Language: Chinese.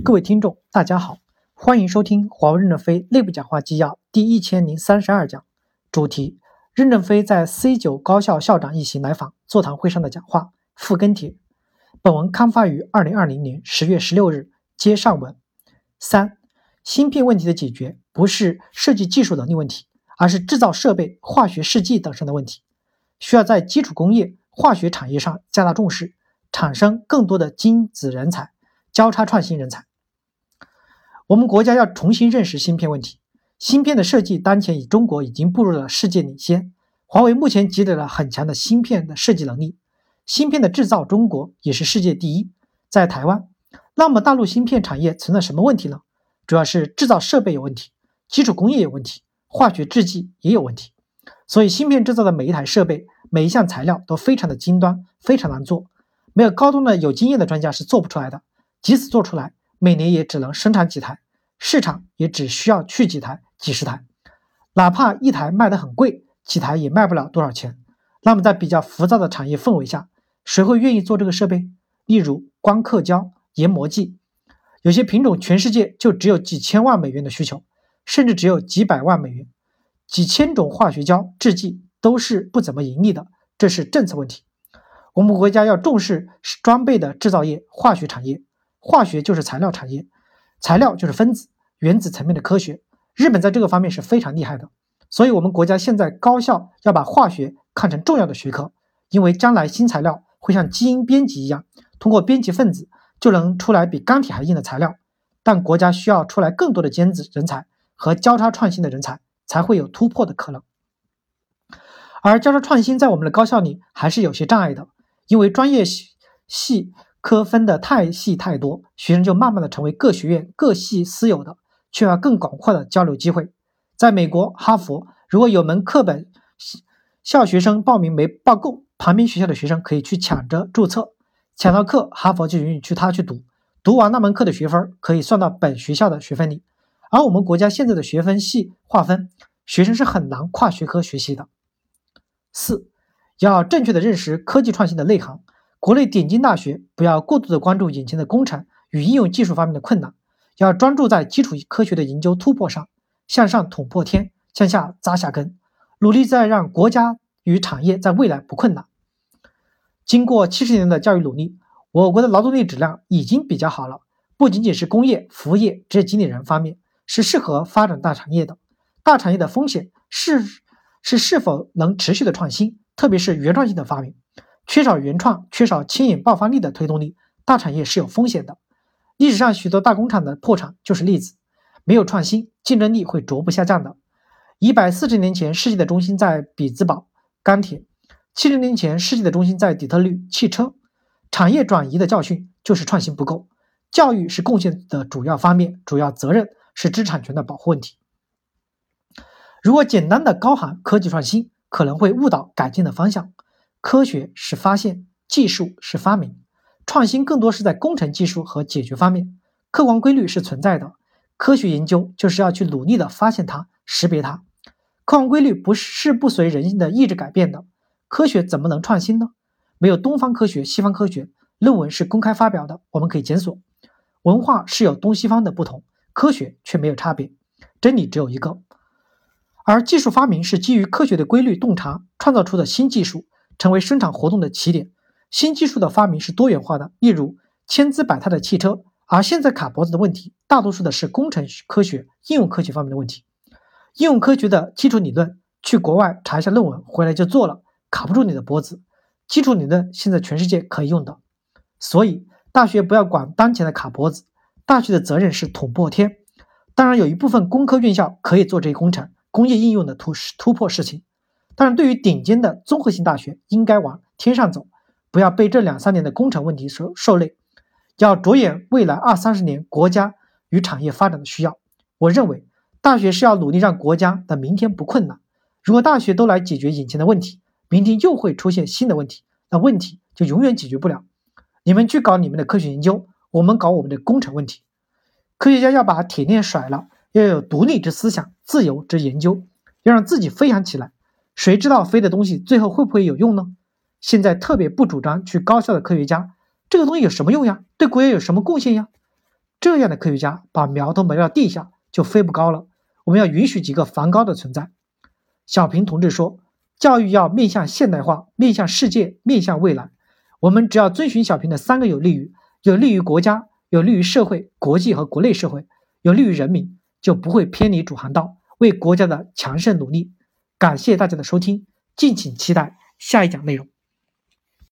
各位听众，大家好，欢迎收听华为任正非内部讲话纪要第一千零三十二讲，主题：任正非在 C 九高校校长一行来访座谈会上的讲话。附跟帖。本文刊发于二零二零年十月十六日，接上文。三、芯片问题的解决不是设计技术能力问题，而是制造设备、化学试剂等上的问题，需要在基础工业、化学产业上加大重视，产生更多的精子人才。交叉创新人才，我们国家要重新认识芯片问题。芯片的设计当前以中国已经步入了世界领先，华为目前积累了很强的芯片的设计能力，芯片的制造中国也是世界第一，在台湾。那么大陆芯片产业存在什么问题呢？主要是制造设备有问题，基础工业有问题，化学制剂也有问题。所以芯片制造的每一台设备、每一项材料都非常的精端，非常难做，没有高端的有经验的专家是做不出来的。即使做出来，每年也只能生产几台，市场也只需要去几台、几十台，哪怕一台卖得很贵，几台也卖不了多少钱。那么在比较浮躁的产业氛围下，谁会愿意做这个设备？例如光刻胶、研磨剂，有些品种全世界就只有几千万美元的需求，甚至只有几百万美元。几千种化学胶制剂都是不怎么盈利的，这是政策问题。我们国家要重视装备的制造业、化学产业。化学就是材料产业，材料就是分子、原子层面的科学。日本在这个方面是非常厉害的，所以我们国家现在高校要把化学看成重要的学科，因为将来新材料会像基因编辑一样，通过编辑分子就能出来比钢铁还硬的材料。但国家需要出来更多的尖子人才和交叉创新的人才，才会有突破的可能。而交叉创新在我们的高校里还是有些障碍的，因为专业系。科分的太细太多，学生就慢慢的成为各学院各系私有的，缺乏更广阔的交流机会。在美国，哈佛如果有门课本校学生报名没报够，旁边学校的学生可以去抢着注册，抢到课，哈佛就允许去他去读，读完那门课的学分可以算到本学校的学分里。而我们国家现在的学分系划分，学生是很难跨学科学习的。四，要正确的认识科技创新的内涵。国内顶尖大学不要过度的关注眼前的工程与应用技术方面的困难，要专注在基础科学的研究突破上，向上捅破天，向下扎下根，努力在让国家与产业在未来不困难。经过七十年的教育努力，我国的劳动力质量已经比较好了，不仅仅是工业、服务业职业经理人方面是适合发展大产业的。大产业的风险是是是否能持续的创新，特别是原创性的发明。缺少原创、缺少牵引爆发力的推动力，大产业是有风险的。历史上许多大工厂的破产就是例子。没有创新，竞争力会逐步下降的。一百四十年前，世界的中心在比兹堡钢铁；七十年前，世界的中心在底特律汽车。产业转移的教训就是创新不够。教育是贡献的主要方面，主要责任是知识产权的保护问题。如果简单的高喊科技创新，可能会误导改进的方向。科学是发现，技术是发明，创新更多是在工程技术和解决方面。客观规律是存在的，科学研究就是要去努力的发现它、识别它。客观规律不是不随人性的意志改变的，科学怎么能创新呢？没有东方科学、西方科学，论文是公开发表的，我们可以检索。文化是有东西方的不同，科学却没有差别，真理只有一个。而技术发明是基于科学的规律洞察创造出的新技术。成为生产活动的起点。新技术的发明是多元化的，例如千姿百态的汽车。而现在卡脖子的问题，大多数的是工程科学、应用科学方面的问题。应用科学的基础理论，去国外查一下论文，回来就做了，卡不住你的脖子。基础理论现在全世界可以用的，所以大学不要管当前的卡脖子，大学的责任是捅破天。当然，有一部分工科院校可以做这些工程、工业应用的突突破事情。但是对于顶尖的综合性大学，应该往天上走，不要被这两三年的工程问题受受累，要着眼未来二三十年国家与产业发展的需要。我认为，大学是要努力让国家的明天不困难。如果大学都来解决眼前的问题，明天又会出现新的问题，那问题就永远解决不了。你们去搞你们的科学研究，我们搞我们的工程问题。科学家要把铁链甩了，要有独立之思想，自由之研究，要让自己飞翔起来。谁知道飞的东西最后会不会有用呢？现在特别不主张去高校的科学家，这个东西有什么用呀？对国家有什么贡献呀？这样的科学家把苗头埋到地下就飞不高了。我们要允许几个梵高的存在。小平同志说：“教育要面向现代化，面向世界，面向未来。我们只要遵循小平的三个有利于：有利于国家，有利于社会、国际和国内社会，有利于人民，就不会偏离主航道，为国家的强盛努力。”感谢大家的收听，敬请期待下一讲内容。